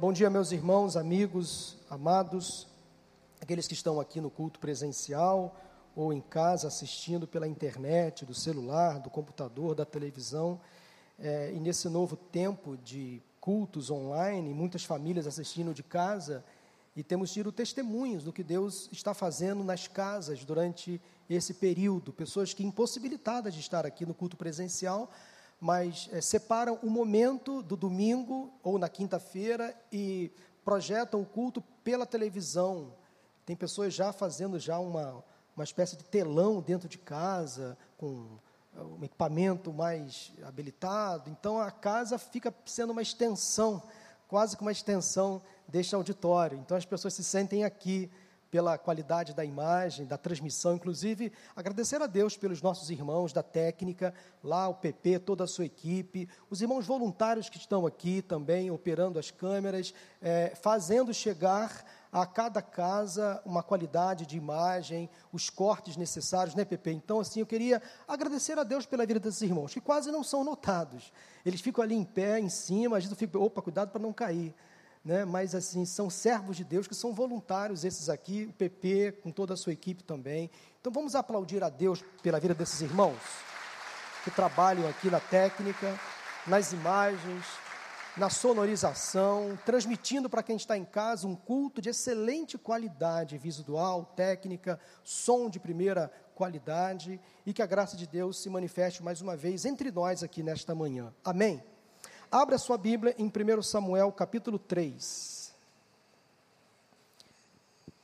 Bom dia, meus irmãos, amigos, amados, aqueles que estão aqui no culto presencial ou em casa assistindo pela internet, do celular, do computador, da televisão. É, e nesse novo tempo de cultos online, muitas famílias assistindo de casa, e temos tido testemunhos do que Deus está fazendo nas casas durante esse período. Pessoas que, impossibilitadas de estar aqui no culto presencial, mas é, separam o momento do domingo ou na quinta-feira e projetam o culto pela televisão. Tem pessoas já fazendo já uma, uma espécie de telão dentro de casa, com é, um equipamento mais habilitado. Então a casa fica sendo uma extensão, quase que uma extensão deste auditório. Então as pessoas se sentem aqui pela qualidade da imagem, da transmissão, inclusive agradecer a Deus pelos nossos irmãos da técnica, lá o PP, toda a sua equipe, os irmãos voluntários que estão aqui também operando as câmeras, é, fazendo chegar a cada casa uma qualidade de imagem, os cortes necessários, né, PP? Então, assim, eu queria agradecer a Deus pela vida desses irmãos, que quase não são notados. Eles ficam ali em pé, em cima, a gente fica, opa, cuidado para não cair né? mas assim, são servos de Deus que são voluntários, esses aqui, o PP, com toda a sua equipe também. Então vamos aplaudir a Deus pela vida desses irmãos que trabalham aqui na técnica, nas imagens, na sonorização, transmitindo para quem está em casa um culto de excelente qualidade visual, técnica, som de primeira qualidade e que a graça de Deus se manifeste mais uma vez entre nós aqui nesta manhã. Amém. Abra sua Bíblia em 1 Samuel capítulo 3.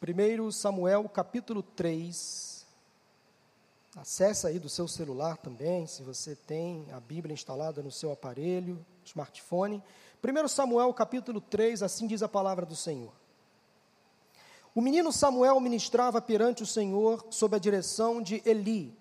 1 Samuel capítulo 3. Acesse aí do seu celular também, se você tem a Bíblia instalada no seu aparelho, smartphone. 1 Samuel capítulo 3, assim diz a palavra do Senhor. O menino Samuel ministrava perante o Senhor sob a direção de Eli.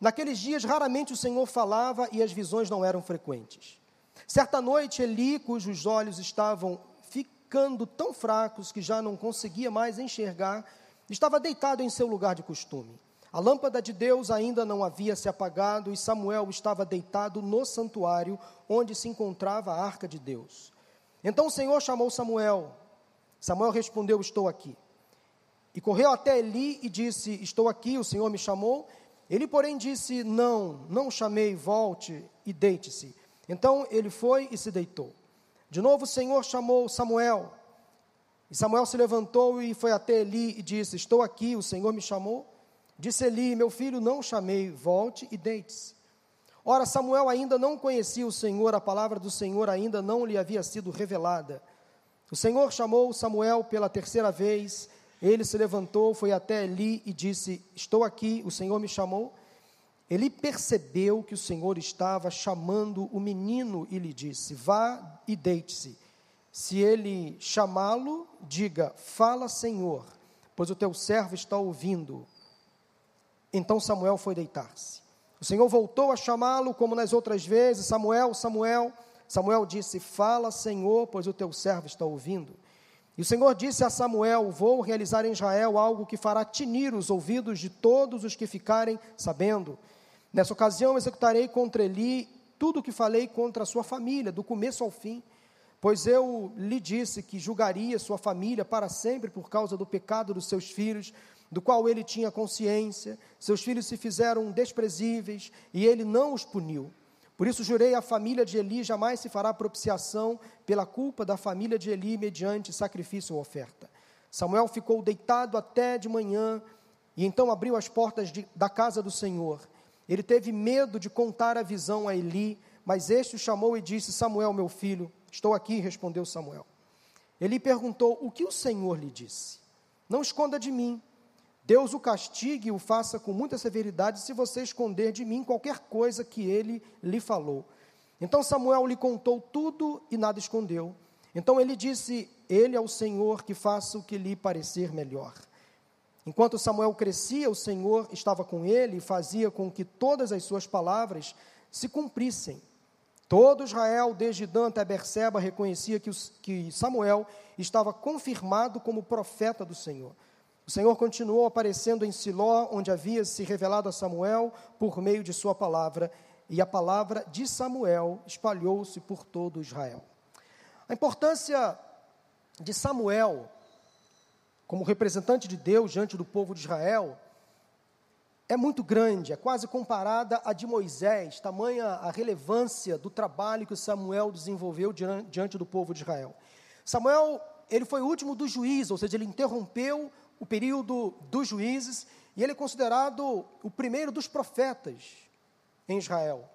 Naqueles dias, raramente o Senhor falava e as visões não eram frequentes. Certa noite, Eli, cujos olhos estavam ficando tão fracos que já não conseguia mais enxergar, estava deitado em seu lugar de costume. A lâmpada de Deus ainda não havia se apagado e Samuel estava deitado no santuário onde se encontrava a arca de Deus. Então o Senhor chamou Samuel. Samuel respondeu: Estou aqui. E correu até Eli e disse: Estou aqui, o Senhor me chamou. Ele, porém, disse: Não, não chamei, volte e deite-se. Então ele foi e se deitou. De novo o Senhor chamou Samuel. E Samuel se levantou e foi até Eli e disse: Estou aqui, o Senhor me chamou. Disse Eli: Meu filho, não chamei, volte e deite-se. Ora, Samuel ainda não conhecia o Senhor, a palavra do Senhor ainda não lhe havia sido revelada. O Senhor chamou Samuel pela terceira vez. Ele se levantou, foi até Eli e disse: Estou aqui, o Senhor me chamou. Ele percebeu que o Senhor estava chamando o menino e lhe disse: Vá e deite-se. Se ele chamá-lo, diga: Fala, Senhor, pois o teu servo está ouvindo. Então Samuel foi deitar-se. O Senhor voltou a chamá-lo como nas outras vezes: Samuel, Samuel. Samuel disse: Fala, Senhor, pois o teu servo está ouvindo. E o Senhor disse a Samuel: Vou realizar em Israel algo que fará tinir os ouvidos de todos os que ficarem sabendo. Nessa ocasião executarei contra Eli tudo o que falei contra a sua família, do começo ao fim, pois eu lhe disse que julgaria sua família para sempre por causa do pecado dos seus filhos, do qual ele tinha consciência. Seus filhos se fizeram desprezíveis e ele não os puniu. Por isso jurei à família de Eli jamais se fará propiciação pela culpa da família de Eli mediante sacrifício ou oferta. Samuel ficou deitado até de manhã e então abriu as portas de, da casa do Senhor ele teve medo de contar a visão a Eli, mas este o chamou e disse: Samuel, meu filho, estou aqui, respondeu Samuel. Ele perguntou: O que o Senhor lhe disse? Não esconda de mim. Deus o castigue e o faça com muita severidade se você esconder de mim qualquer coisa que ele lhe falou. Então Samuel lhe contou tudo e nada escondeu. Então ele disse: Ele é o Senhor que faça o que lhe parecer melhor. Enquanto Samuel crescia, o Senhor estava com ele e fazia com que todas as suas palavras se cumprissem. Todo Israel, desde Dan até Berseba, reconhecia que, que Samuel estava confirmado como profeta do Senhor. O Senhor continuou aparecendo em Siló, onde havia se revelado a Samuel por meio de sua palavra, e a palavra de Samuel espalhou-se por todo Israel. A importância de Samuel, como representante de Deus diante do povo de Israel, é muito grande, é quase comparada à de Moisés, tamanha a relevância do trabalho que Samuel desenvolveu diante do povo de Israel. Samuel, ele foi o último dos juízes, ou seja, ele interrompeu o período dos juízes e ele é considerado o primeiro dos profetas em Israel.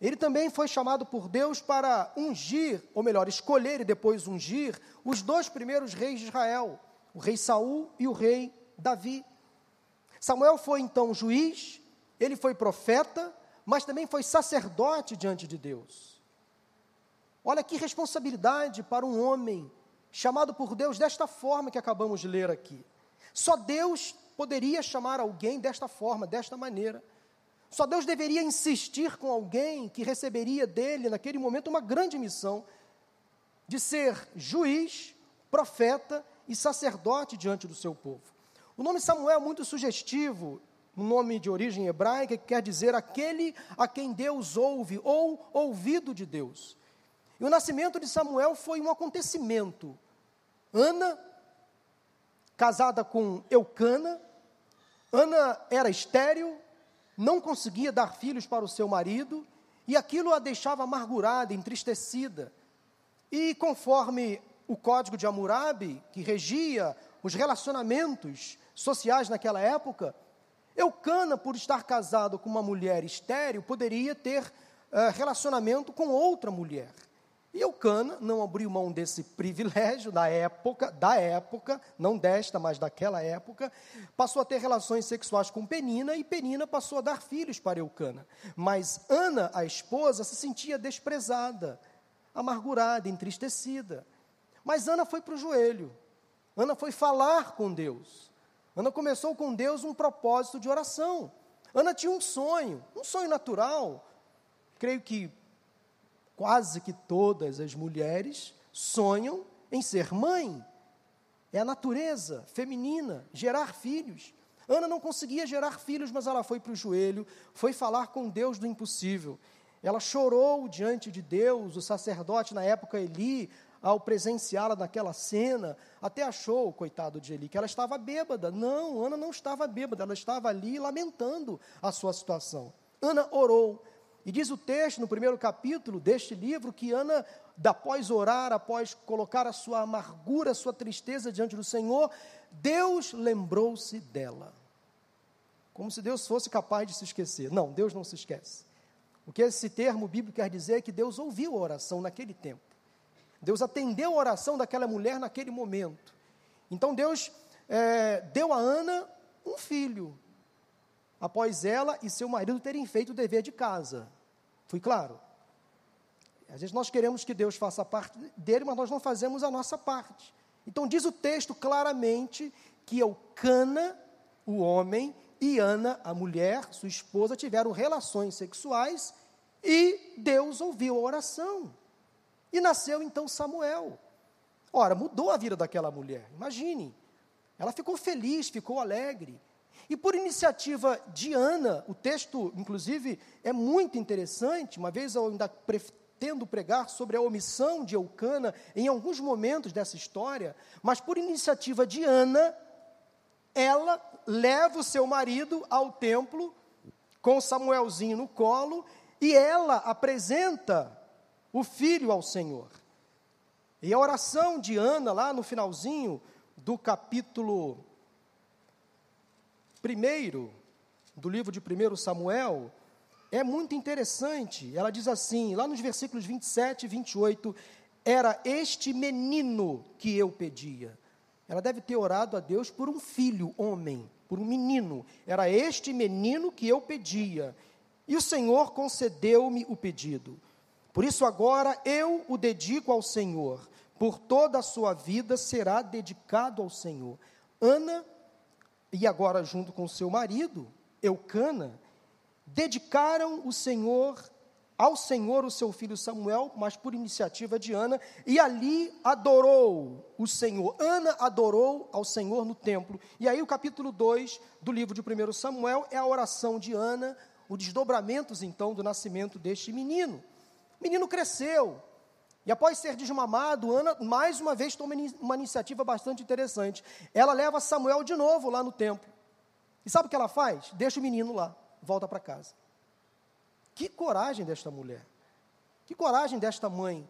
Ele também foi chamado por Deus para ungir, ou melhor, escolher e depois ungir os dois primeiros reis de Israel, o rei Saul e o rei Davi. Samuel foi então juiz, ele foi profeta, mas também foi sacerdote diante de Deus. Olha que responsabilidade para um homem chamado por Deus desta forma que acabamos de ler aqui. Só Deus poderia chamar alguém desta forma, desta maneira. Só Deus deveria insistir com alguém que receberia dele, naquele momento, uma grande missão de ser juiz, profeta e sacerdote diante do seu povo. O nome Samuel é muito sugestivo, um nome de origem hebraica que quer dizer aquele a quem Deus ouve ou ouvido de Deus. E o nascimento de Samuel foi um acontecimento. Ana, casada com Eucana, Ana era estéril, não conseguia dar filhos para o seu marido, e aquilo a deixava amargurada, entristecida. E conforme o código de Hammurabi, que regia os relacionamentos sociais naquela época, Eucana, por estar casado com uma mulher estéril, poderia ter uh, relacionamento com outra mulher. E Eucana não abriu mão desse privilégio da época, da época, não desta, mas daquela época, passou a ter relações sexuais com Penina e Penina passou a dar filhos para Eucana. Mas Ana, a esposa, se sentia desprezada, amargurada, entristecida. Mas Ana foi para o joelho. Ana foi falar com Deus. Ana começou com Deus um propósito de oração. Ana tinha um sonho, um sonho natural. Creio que quase que todas as mulheres sonham em ser mãe. É a natureza feminina, gerar filhos. Ana não conseguia gerar filhos, mas ela foi para o joelho, foi falar com Deus do impossível. Ela chorou diante de Deus, o sacerdote na época Eli, ao presenciá-la naquela cena, até achou, coitado de Eli, que ela estava bêbada. Não, Ana não estava bêbada, ela estava ali lamentando a sua situação. Ana orou, e diz o texto, no primeiro capítulo deste livro, que Ana, após orar, após colocar a sua amargura, a sua tristeza diante do Senhor, Deus lembrou-se dela. Como se Deus fosse capaz de se esquecer. Não, Deus não se esquece. O que esse termo bíblico quer dizer é que Deus ouviu a oração naquele tempo. Deus atendeu a oração daquela mulher naquele momento. Então Deus é, deu a Ana um filho, após ela e seu marido terem feito o dever de casa. Fui claro? Às vezes nós queremos que Deus faça a parte dele, mas nós não fazemos a nossa parte. Então diz o texto claramente que Eucana, o homem, e Ana, a mulher, sua esposa, tiveram relações sexuais e Deus ouviu a oração. E nasceu então Samuel. Ora, mudou a vida daquela mulher, imagine. Ela ficou feliz, ficou alegre. E por iniciativa de Ana, o texto, inclusive, é muito interessante. Uma vez eu ainda pretendo pregar sobre a omissão de Eucana em alguns momentos dessa história, mas por iniciativa de Ana, ela leva o seu marido ao templo com Samuelzinho no colo e ela apresenta o filho ao Senhor. E a oração de Ana, lá no finalzinho do capítulo primeiro do livro de 1 Samuel é muito interessante. Ela diz assim, lá nos versículos 27 e 28, era este menino que eu pedia. Ela deve ter orado a Deus por um filho, homem, por um menino. Era este menino que eu pedia. E o Senhor concedeu-me o pedido. Por isso agora eu o dedico ao Senhor. Por toda a sua vida será dedicado ao Senhor. Ana e agora junto com seu marido, Eucana, dedicaram o Senhor ao Senhor o seu filho Samuel, mas por iniciativa de Ana, e ali adorou o Senhor. Ana adorou ao Senhor no templo. E aí o capítulo 2 do livro de 1 Samuel é a oração de Ana, os desdobramentos então do nascimento deste menino. O menino cresceu, E após ser desmamado, Ana, mais uma vez, toma uma iniciativa bastante interessante. Ela leva Samuel de novo lá no templo. E sabe o que ela faz? Deixa o menino lá, volta para casa. Que coragem desta mulher. Que coragem desta mãe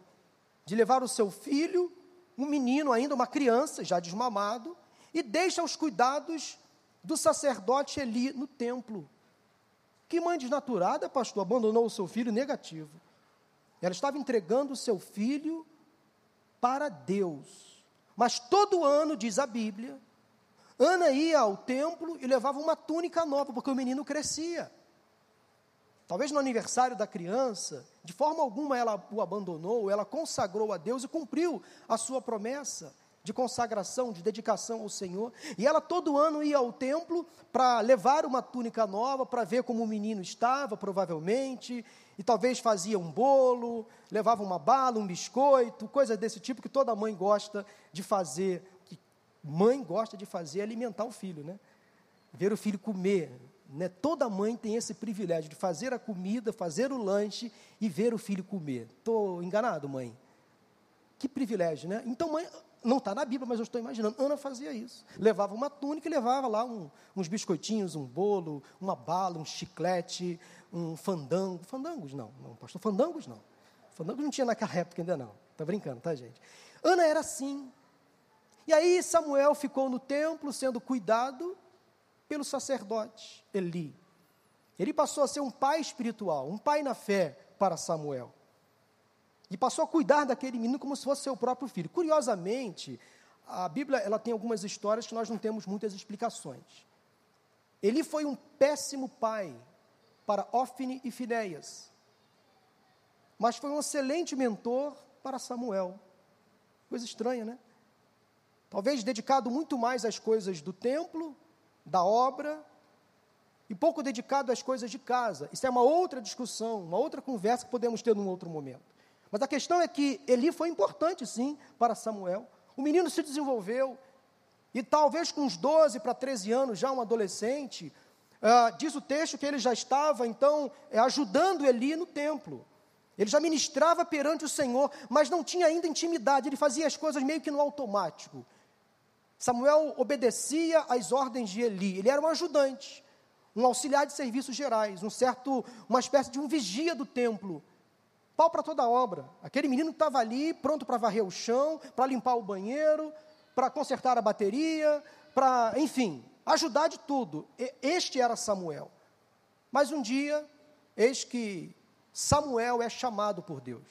de levar o seu filho, um menino ainda, uma criança, já desmamado, e deixa os cuidados do sacerdote Eli no templo. Que mãe desnaturada, pastor, abandonou o seu filho negativo. Ela estava entregando o seu filho para Deus. Mas todo ano, diz a Bíblia, Ana ia ao templo e levava uma túnica nova, porque o menino crescia. Talvez no aniversário da criança, de forma alguma ela o abandonou, ela consagrou a Deus e cumpriu a sua promessa de consagração, de dedicação ao Senhor. E ela todo ano ia ao templo para levar uma túnica nova, para ver como o menino estava, provavelmente, e talvez fazia um bolo, levava uma bala, um biscoito, coisas desse tipo que toda mãe gosta de fazer, que mãe gosta de fazer, é alimentar o filho, né? Ver o filho comer, né? Toda mãe tem esse privilégio de fazer a comida, fazer o lanche e ver o filho comer. Estou enganado, mãe? Que privilégio, né? Então, mãe, não está na Bíblia, mas eu estou imaginando. Ana fazia isso. Levava uma túnica e levava lá um, uns biscoitinhos, um bolo, uma bala, um chiclete, um fandango. Fandangos não, não, pastor, fandangos não. Fandangos não tinha naquela época ainda não. Está brincando, tá, gente? Ana era assim. E aí Samuel ficou no templo sendo cuidado pelo sacerdote Eli. Ele passou a ser um pai espiritual, um pai na fé para Samuel. E passou a cuidar daquele menino como se fosse seu próprio filho. Curiosamente, a Bíblia ela tem algumas histórias que nós não temos muitas explicações. Ele foi um péssimo pai para Ofne e Finéias, mas foi um excelente mentor para Samuel. Coisa estranha, né? Talvez dedicado muito mais às coisas do templo, da obra, e pouco dedicado às coisas de casa. Isso é uma outra discussão, uma outra conversa que podemos ter num outro momento. Mas a questão é que Eli foi importante, sim, para Samuel. O menino se desenvolveu, e talvez com uns 12 para 13 anos, já um adolescente, uh, diz o texto que ele já estava, então, é, ajudando Eli no templo. Ele já ministrava perante o Senhor, mas não tinha ainda intimidade, ele fazia as coisas meio que no automático. Samuel obedecia às ordens de Eli, ele era um ajudante, um auxiliar de serviços gerais, um certo, uma espécie de um vigia do templo pau para toda obra. Aquele menino estava ali, pronto para varrer o chão, para limpar o banheiro, para consertar a bateria, para, enfim, ajudar de tudo. Este era Samuel. Mas um dia, eis que Samuel é chamado por Deus.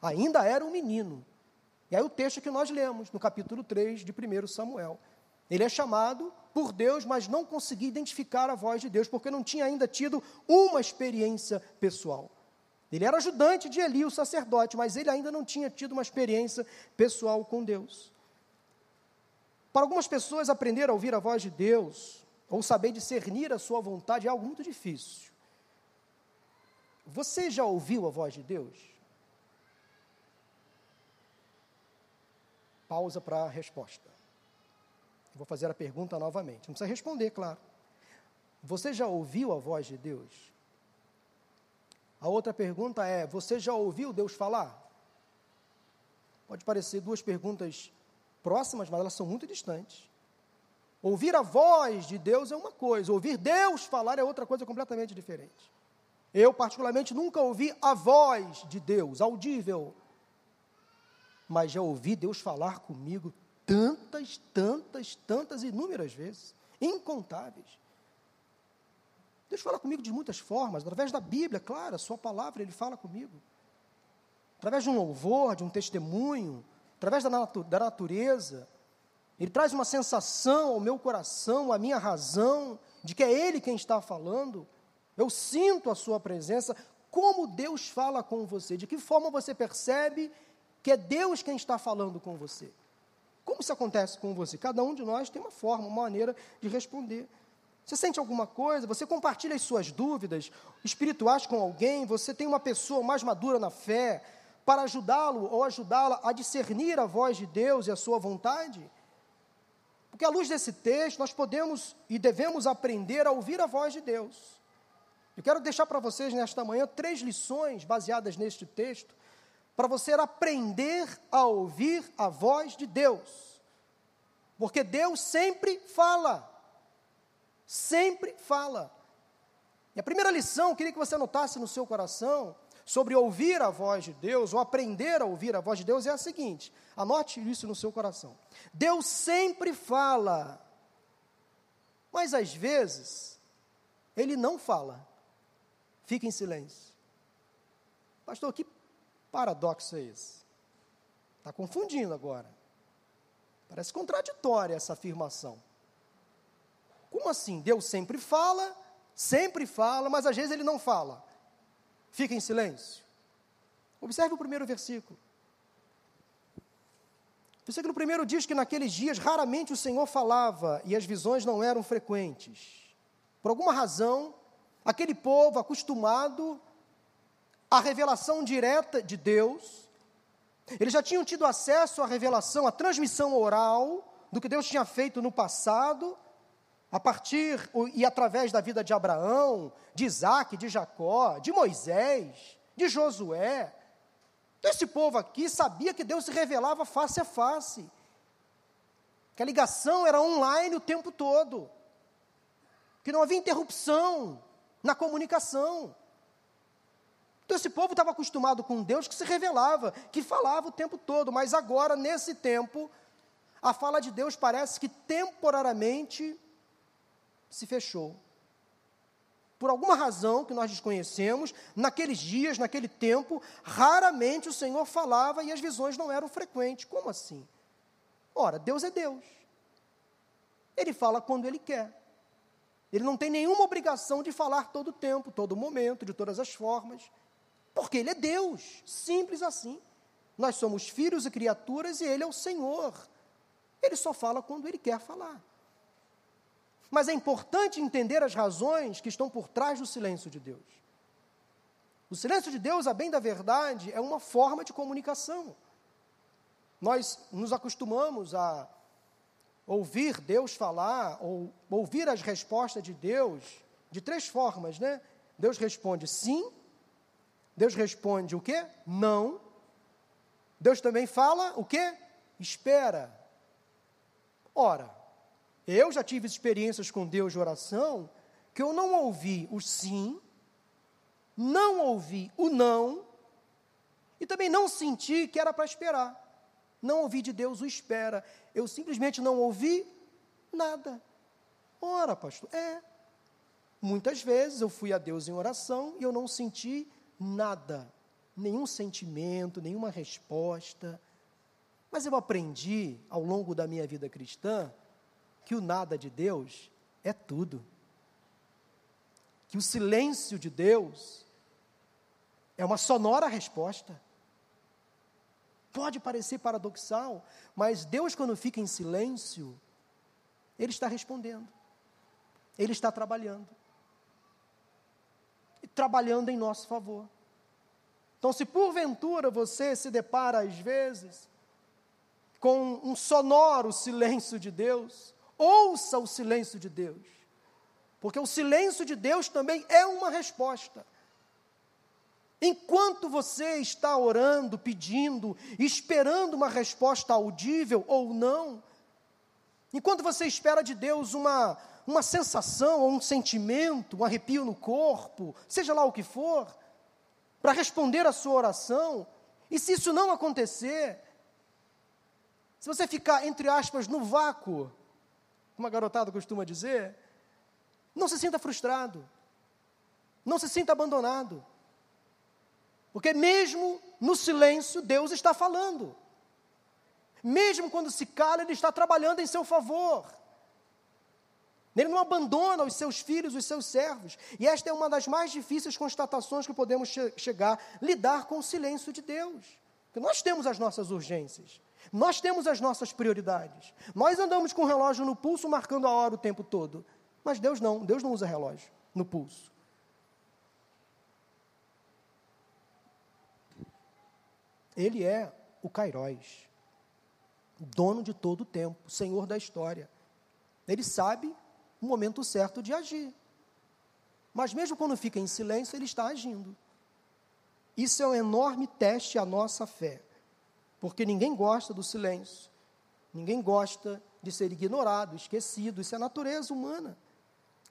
Ainda era um menino. E aí o texto que nós lemos, no capítulo 3 de 1 Samuel. Ele é chamado por Deus, mas não conseguia identificar a voz de Deus, porque não tinha ainda tido uma experiência pessoal. Ele era ajudante de Eli, o sacerdote, mas ele ainda não tinha tido uma experiência pessoal com Deus. Para algumas pessoas, aprender a ouvir a voz de Deus, ou saber discernir a sua vontade, é algo muito difícil. Você já ouviu a voz de Deus? Pausa para a resposta. Vou fazer a pergunta novamente. Não precisa responder, claro. Você já ouviu a voz de Deus? A outra pergunta é: você já ouviu Deus falar? Pode parecer duas perguntas próximas, mas elas são muito distantes. Ouvir a voz de Deus é uma coisa, ouvir Deus falar é outra coisa completamente diferente. Eu, particularmente, nunca ouvi a voz de Deus, audível, mas já ouvi Deus falar comigo tantas, tantas, tantas, inúmeras vezes, incontáveis. Deus fala comigo de muitas formas, através da Bíblia, claro, a sua palavra, Ele fala comigo. Através de um louvor, de um testemunho, através da, natu da natureza. Ele traz uma sensação ao meu coração, à minha razão, de que é Ele quem está falando. Eu sinto a Sua presença. Como Deus fala com você? De que forma você percebe que é Deus quem está falando com você? Como isso acontece com você? Cada um de nós tem uma forma, uma maneira de responder. Você sente alguma coisa? Você compartilha as suas dúvidas espirituais com alguém? Você tem uma pessoa mais madura na fé para ajudá-lo ou ajudá-la a discernir a voz de Deus e a sua vontade? Porque à luz desse texto, nós podemos e devemos aprender a ouvir a voz de Deus. Eu quero deixar para vocês nesta manhã três lições baseadas neste texto, para você aprender a ouvir a voz de Deus. Porque Deus sempre fala. Sempre fala. E a primeira lição, eu queria que você anotasse no seu coração, sobre ouvir a voz de Deus, ou aprender a ouvir a voz de Deus, é a seguinte: anote isso no seu coração. Deus sempre fala, mas às vezes, Ele não fala, fica em silêncio. Pastor, que paradoxo é esse? Está confundindo agora. Parece contraditória essa afirmação. Como assim? Deus sempre fala, sempre fala, mas às vezes ele não fala. Fica em silêncio. Observe o primeiro versículo. O versículo primeiro diz que naqueles dias raramente o Senhor falava e as visões não eram frequentes. Por alguma razão, aquele povo acostumado à revelação direta de Deus, eles já tinham tido acesso à revelação, à transmissão oral do que Deus tinha feito no passado, a partir e através da vida de Abraão, de Isaac, de Jacó, de Moisés, de Josué. Então, esse povo aqui sabia que Deus se revelava face a face, que a ligação era online o tempo todo, que não havia interrupção na comunicação. Então, esse povo estava acostumado com Deus que se revelava, que falava o tempo todo, mas agora, nesse tempo, a fala de Deus parece que temporariamente se fechou. Por alguma razão que nós desconhecemos, naqueles dias, naquele tempo, raramente o Senhor falava e as visões não eram frequentes. Como assim? Ora, Deus é Deus. Ele fala quando Ele quer. Ele não tem nenhuma obrigação de falar todo o tempo, todo momento, de todas as formas, porque Ele é Deus, simples assim. Nós somos filhos e criaturas e Ele é o Senhor. Ele só fala quando Ele quer falar. Mas é importante entender as razões que estão por trás do silêncio de Deus. O silêncio de Deus, a bem da verdade, é uma forma de comunicação. Nós nos acostumamos a ouvir Deus falar, ou ouvir as respostas de Deus de três formas, né? Deus responde sim, Deus responde o quê? Não. Deus também fala o quê? Espera. Ora, eu já tive experiências com Deus de oração que eu não ouvi o sim, não ouvi o não, e também não senti que era para esperar. Não ouvi de Deus o espera. Eu simplesmente não ouvi nada. Ora, pastor, é. Muitas vezes eu fui a Deus em oração e eu não senti nada, nenhum sentimento, nenhuma resposta. Mas eu aprendi ao longo da minha vida cristã que o nada de Deus é tudo. Que o silêncio de Deus é uma sonora resposta. Pode parecer paradoxal, mas Deus, quando fica em silêncio, Ele está respondendo, Ele está trabalhando, e trabalhando em nosso favor. Então, se porventura você se depara, às vezes, com um sonoro silêncio de Deus, Ouça o silêncio de Deus. Porque o silêncio de Deus também é uma resposta. Enquanto você está orando, pedindo, esperando uma resposta audível ou não, enquanto você espera de Deus uma, uma sensação ou um sentimento, um arrepio no corpo, seja lá o que for, para responder a sua oração, e se isso não acontecer, se você ficar, entre aspas, no vácuo, como a garotada costuma dizer, não se sinta frustrado, não se sinta abandonado, porque mesmo no silêncio, Deus está falando, mesmo quando se cala, Ele está trabalhando em seu favor. Ele não abandona os seus filhos, os seus servos. E esta é uma das mais difíceis constatações que podemos che chegar, lidar com o silêncio de Deus. Porque nós temos as nossas urgências. Nós temos as nossas prioridades. Nós andamos com o relógio no pulso marcando a hora o tempo todo. Mas Deus não, Deus não usa relógio no pulso. Ele é o Cairóis, dono de todo o tempo, senhor da história. Ele sabe o momento certo de agir. Mas mesmo quando fica em silêncio, ele está agindo. Isso é um enorme teste à nossa fé, porque ninguém gosta do silêncio, ninguém gosta de ser ignorado, esquecido, isso é a natureza humana.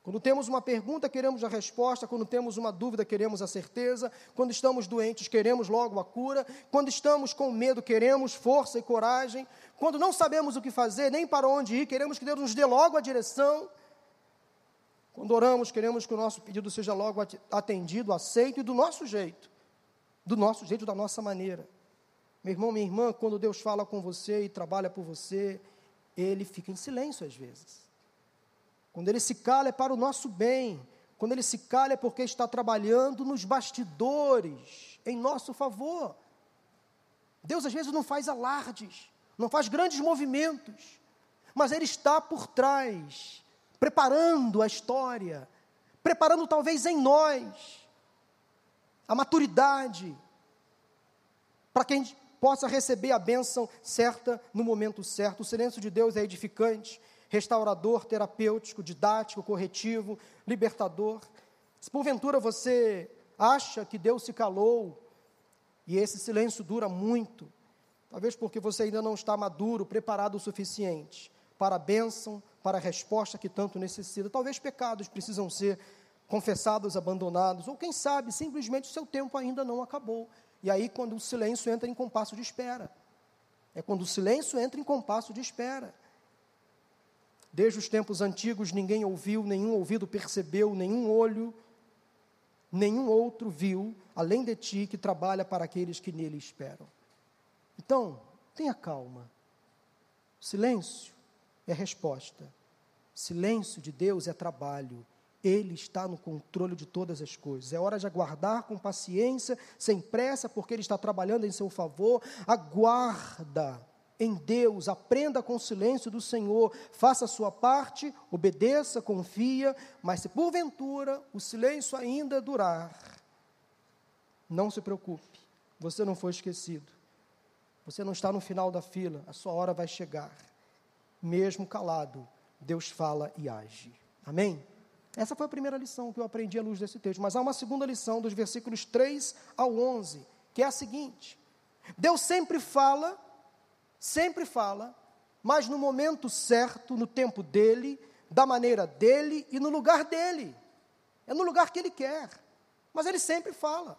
Quando temos uma pergunta, queremos a resposta. Quando temos uma dúvida, queremos a certeza. Quando estamos doentes, queremos logo a cura. Quando estamos com medo, queremos força e coragem. Quando não sabemos o que fazer, nem para onde ir, queremos que Deus nos dê logo a direção. Quando oramos, queremos que o nosso pedido seja logo atendido, aceito e do nosso jeito. Do nosso jeito, da nossa maneira. Meu irmão, minha irmã, quando Deus fala com você e trabalha por você, ele fica em silêncio às vezes. Quando ele se cala é para o nosso bem. Quando ele se cala é porque está trabalhando nos bastidores, em nosso favor. Deus às vezes não faz alardes, não faz grandes movimentos, mas Ele está por trás, preparando a história, preparando talvez em nós a maturidade, para que a gente possa receber a bênção certa no momento certo. O silêncio de Deus é edificante, restaurador, terapêutico, didático, corretivo, libertador. Se porventura você acha que Deus se calou e esse silêncio dura muito, talvez porque você ainda não está maduro, preparado o suficiente para a bênção, para a resposta que tanto necessita. Talvez pecados precisam ser confessados, abandonados, ou quem sabe simplesmente o seu tempo ainda não acabou. E aí, quando o silêncio entra em compasso de espera, é quando o silêncio entra em compasso de espera. Desde os tempos antigos ninguém ouviu, nenhum ouvido percebeu, nenhum olho, nenhum outro viu, além de ti que trabalha para aqueles que nele esperam. Então, tenha calma. Silêncio é resposta. Silêncio de Deus é trabalho. Ele está no controle de todas as coisas. É hora de aguardar com paciência, sem pressa, porque Ele está trabalhando em seu favor. Aguarda em Deus, aprenda com o silêncio do Senhor, faça a sua parte, obedeça, confia, mas se porventura o silêncio ainda durar, não se preocupe, você não foi esquecido, você não está no final da fila, a sua hora vai chegar, mesmo calado, Deus fala e age, amém? Essa foi a primeira lição que eu aprendi à luz desse texto, mas há uma segunda lição, dos versículos 3 ao 11, que é a seguinte: Deus sempre fala sempre fala, mas no momento certo, no tempo dele, da maneira dele e no lugar dele. É no lugar que ele quer. Mas ele sempre fala.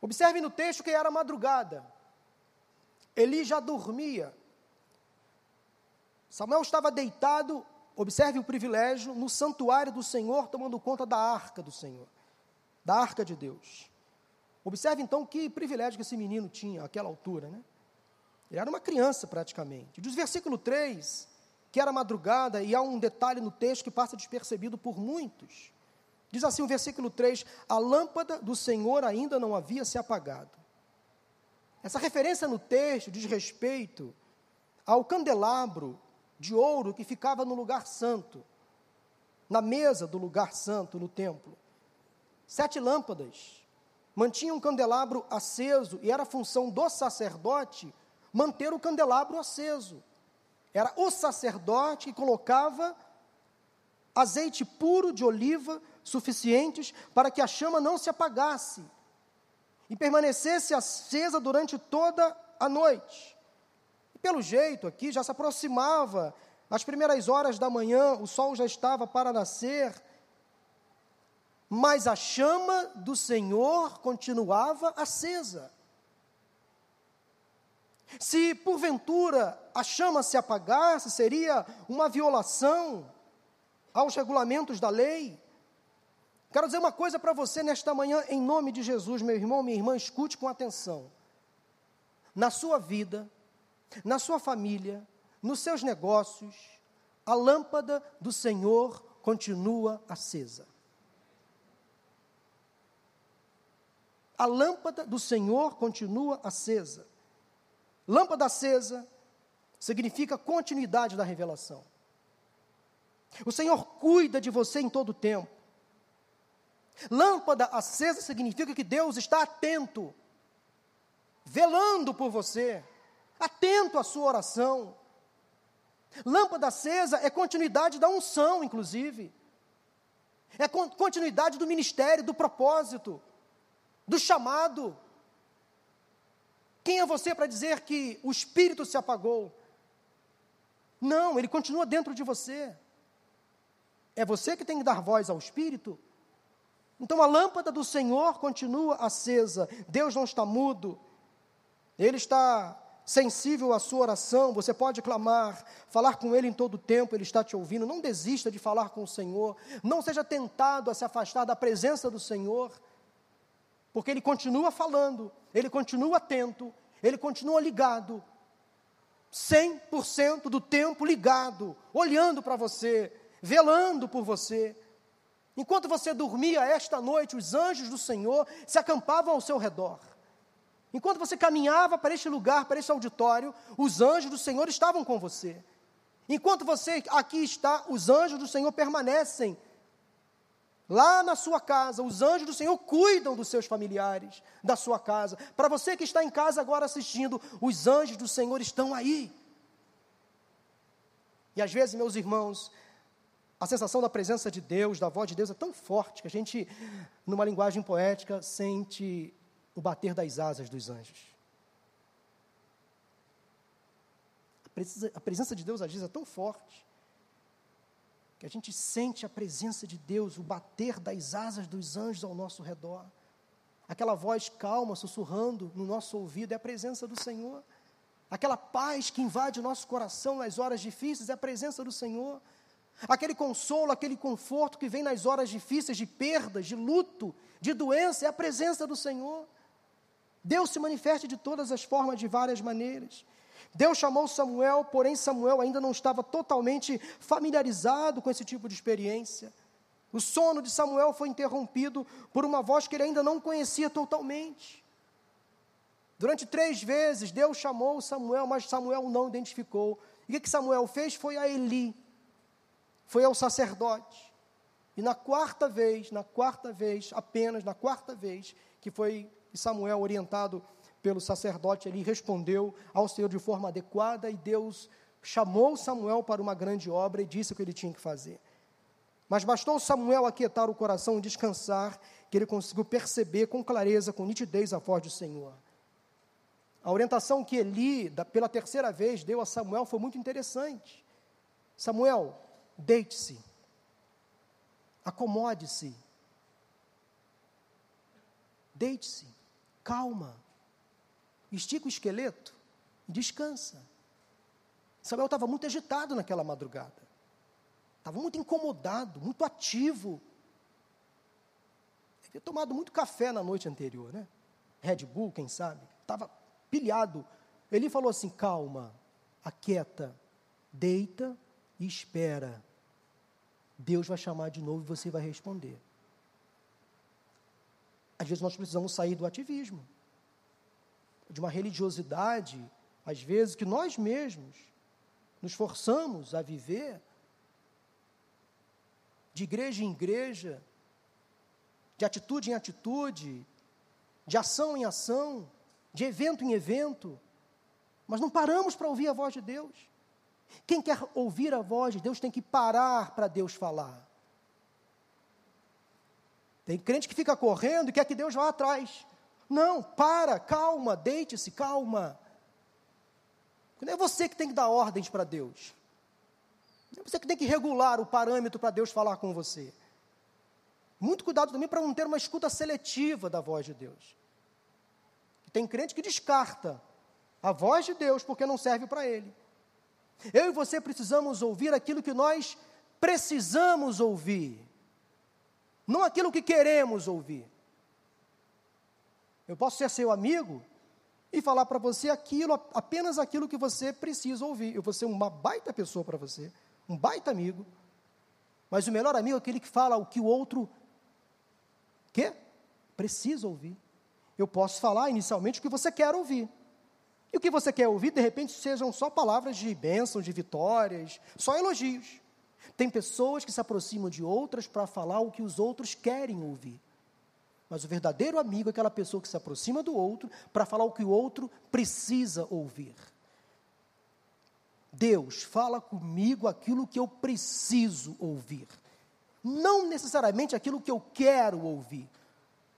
Observe no texto que era madrugada. Eli já dormia. Samuel estava deitado, observe o privilégio, no santuário do Senhor, tomando conta da arca do Senhor, da arca de Deus. Observe então que privilégio que esse menino tinha àquela altura, né? Ele era uma criança praticamente. Diz versículo 3 que era madrugada, e há um detalhe no texto que passa despercebido por muitos. Diz assim o versículo 3: A lâmpada do Senhor ainda não havia se apagado. Essa referência no texto diz respeito ao candelabro de ouro que ficava no lugar santo, na mesa do lugar santo no templo. Sete lâmpadas mantinham um candelabro aceso e era função do sacerdote manter o candelabro aceso. Era o sacerdote que colocava azeite puro de oliva suficientes para que a chama não se apagasse e permanecesse acesa durante toda a noite. Pelo jeito aqui já se aproximava as primeiras horas da manhã, o sol já estava para nascer, mas a chama do Senhor continuava acesa. Se porventura a chama se apagasse, seria uma violação aos regulamentos da lei. Quero dizer uma coisa para você nesta manhã, em nome de Jesus, meu irmão, minha irmã, escute com atenção. Na sua vida, na sua família, nos seus negócios, a lâmpada do Senhor continua acesa. A lâmpada do Senhor continua acesa. Lâmpada acesa significa continuidade da revelação. O Senhor cuida de você em todo o tempo. Lâmpada acesa significa que Deus está atento, velando por você, atento à sua oração. Lâmpada acesa é continuidade da unção, inclusive. É continuidade do ministério, do propósito. do chamado. Quem é você para dizer que o espírito se apagou? Não, ele continua dentro de você. É você que tem que dar voz ao espírito. Então a lâmpada do Senhor continua acesa. Deus não está mudo. Ele está sensível à sua oração. Você pode clamar, falar com Ele em todo o tempo, Ele está te ouvindo. Não desista de falar com o Senhor. Não seja tentado a se afastar da presença do Senhor, porque Ele continua falando, Ele continua atento, Ele continua ligado. 100% do tempo ligado, olhando para você, velando por você. Enquanto você dormia esta noite, os anjos do Senhor se acampavam ao seu redor. Enquanto você caminhava para este lugar, para este auditório, os anjos do Senhor estavam com você. Enquanto você aqui está, os anjos do Senhor permanecem. Lá na sua casa, os anjos do Senhor cuidam dos seus familiares, da sua casa. Para você que está em casa agora assistindo, os anjos do Senhor estão aí. E às vezes, meus irmãos, a sensação da presença de Deus, da voz de Deus é tão forte que a gente, numa linguagem poética, sente o bater das asas dos anjos. A presença, de Deus às vezes é tão forte que a gente sente a presença de Deus, o bater das asas dos anjos ao nosso redor. Aquela voz calma, sussurrando no nosso ouvido, é a presença do Senhor. Aquela paz que invade o nosso coração nas horas difíceis, é a presença do Senhor. Aquele consolo, aquele conforto que vem nas horas difíceis de perdas, de luto, de doença, é a presença do Senhor. Deus se manifesta de todas as formas, de várias maneiras. Deus chamou Samuel, porém Samuel ainda não estava totalmente familiarizado com esse tipo de experiência. O sono de Samuel foi interrompido por uma voz que ele ainda não conhecia totalmente. Durante três vezes Deus chamou Samuel, mas Samuel não identificou. E o que Samuel fez foi a Eli, foi ao sacerdote. E na quarta vez, na quarta vez, apenas na quarta vez, que foi Samuel orientado pelo sacerdote, ele respondeu ao Senhor de forma adequada e Deus chamou Samuel para uma grande obra e disse o que ele tinha que fazer. Mas bastou Samuel aquietar o coração e descansar, que ele conseguiu perceber com clareza, com nitidez a voz do Senhor. A orientação que Eli, pela terceira vez, deu a Samuel foi muito interessante. Samuel, Deite-se. Acomode-se. Deite-se. Calma. Estica o esqueleto e descansa. Samuel estava muito agitado naquela madrugada. Estava muito incomodado, muito ativo. Havia tomado muito café na noite anterior, né? Red Bull, quem sabe? Estava pilhado. Ele falou assim: calma, aquieta, deita e espera. Deus vai chamar de novo e você vai responder. Às vezes nós precisamos sair do ativismo, de uma religiosidade, às vezes que nós mesmos nos forçamos a viver, de igreja em igreja, de atitude em atitude, de ação em ação, de evento em evento, mas não paramos para ouvir a voz de Deus. Quem quer ouvir a voz de Deus tem que parar para Deus falar. Tem crente que fica correndo e quer que Deus vá atrás. Não, para, calma, deite-se, calma. Não é você que tem que dar ordens para Deus. Não é você que tem que regular o parâmetro para Deus falar com você. Muito cuidado também para não ter uma escuta seletiva da voz de Deus. Tem crente que descarta a voz de Deus porque não serve para ele. Eu e você precisamos ouvir aquilo que nós precisamos ouvir, não aquilo que queremos ouvir. Eu posso ser seu amigo e falar para você aquilo, apenas aquilo que você precisa ouvir. Eu vou ser uma baita pessoa para você, um baita amigo. Mas o melhor amigo é aquele que fala o que o outro quer, precisa ouvir. Eu posso falar inicialmente o que você quer ouvir. E o que você quer ouvir, de repente, sejam só palavras de bênçãos, de vitórias, só elogios. Tem pessoas que se aproximam de outras para falar o que os outros querem ouvir. Mas o verdadeiro amigo é aquela pessoa que se aproxima do outro para falar o que o outro precisa ouvir. Deus fala comigo aquilo que eu preciso ouvir, não necessariamente aquilo que eu quero ouvir.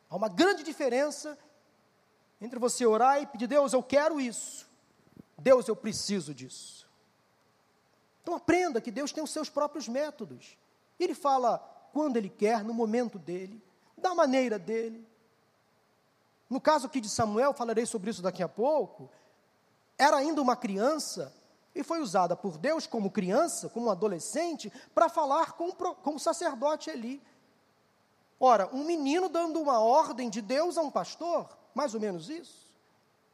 Há uma grande diferença entre você orar e pedir, Deus, eu quero isso. Deus, eu preciso disso. Então aprenda que Deus tem os seus próprios métodos. Ele fala quando Ele quer, no momento dele, da maneira dele. No caso aqui de Samuel, falarei sobre isso daqui a pouco, era ainda uma criança e foi usada por Deus como criança, como adolescente, para falar com, com o sacerdote Eli. Ora, um menino dando uma ordem de Deus a um pastor, mais ou menos isso.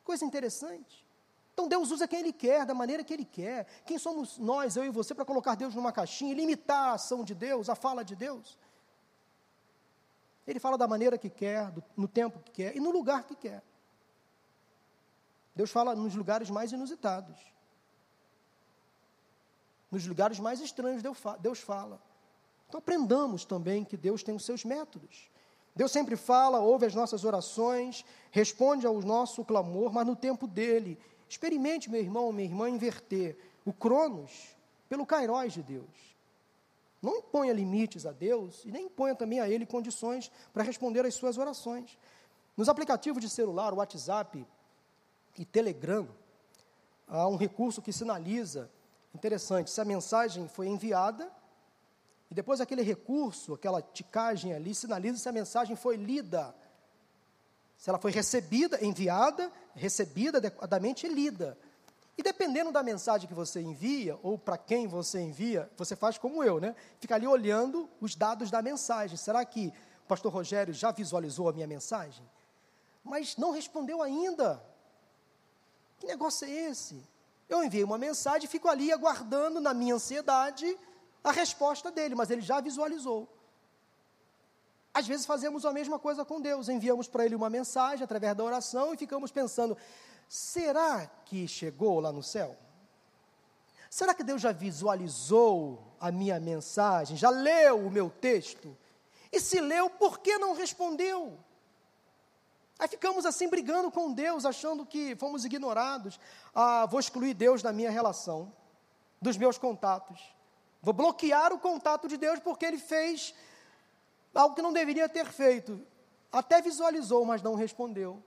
Coisa interessante. Então Deus usa quem Ele quer, da maneira que Ele quer. Quem somos nós, eu e você, para colocar Deus numa caixinha e limitar a ação de Deus, a fala de Deus? Ele fala da maneira que quer, do, no tempo que quer e no lugar que quer. Deus fala nos lugares mais inusitados. Nos lugares mais estranhos, Deus fala. Então aprendamos também que Deus tem os seus métodos. Deus sempre fala, ouve as nossas orações, responde ao nosso clamor, mas no tempo dele. Experimente, meu irmão, minha irmã, inverter o Cronos pelo Cairóis de Deus. Não imponha limites a Deus e nem imponha também a Ele condições para responder às suas orações. Nos aplicativos de celular, WhatsApp e Telegram, há um recurso que sinaliza, interessante, se a mensagem foi enviada e depois aquele recurso, aquela ticagem ali, sinaliza se a mensagem foi lida. Se ela foi recebida, enviada, recebida adequadamente e lida. E dependendo da mensagem que você envia, ou para quem você envia, você faz como eu, né? Fica ali olhando os dados da mensagem. Será que o pastor Rogério já visualizou a minha mensagem? Mas não respondeu ainda. Que negócio é esse? Eu enviei uma mensagem e fico ali aguardando, na minha ansiedade, a resposta dele, mas ele já visualizou. Às vezes fazemos a mesma coisa com Deus, enviamos para ele uma mensagem através da oração e ficamos pensando: será que chegou lá no céu? Será que Deus já visualizou a minha mensagem? Já leu o meu texto? E se leu, por que não respondeu? Aí ficamos assim brigando com Deus, achando que fomos ignorados. Ah, vou excluir Deus da minha relação, dos meus contatos. Vou bloquear o contato de Deus porque ele fez algo que não deveria ter feito. Até visualizou, mas não respondeu.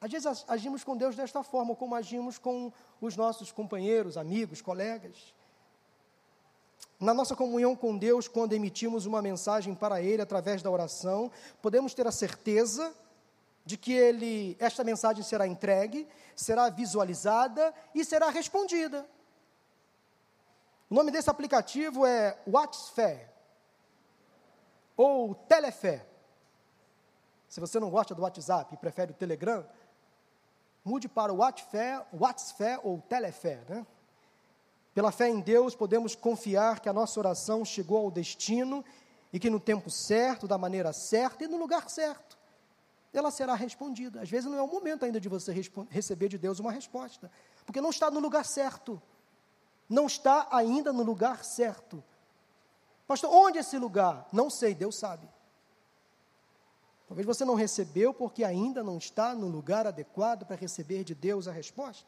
Às vezes agimos com Deus desta forma, como agimos com os nossos companheiros, amigos, colegas. Na nossa comunhão com Deus, quando emitimos uma mensagem para Ele através da oração, podemos ter a certeza de que ele, esta mensagem será entregue, será visualizada e será respondida. O nome desse aplicativo é WhatsApp ou Telefé. Se você não gosta do WhatsApp e prefere o Telegram, Mude para o WhatsApp, WhatsApp ou Telefé, né? Pela fé em Deus, podemos confiar que a nossa oração chegou ao destino e que no tempo certo, da maneira certa e no lugar certo, ela será respondida. Às vezes não é o momento ainda de você receber de Deus uma resposta, porque não está no lugar certo. Não está ainda no lugar certo. Pastor, onde é esse lugar? Não sei, Deus sabe. Talvez você não recebeu porque ainda não está no lugar adequado para receber de Deus a resposta.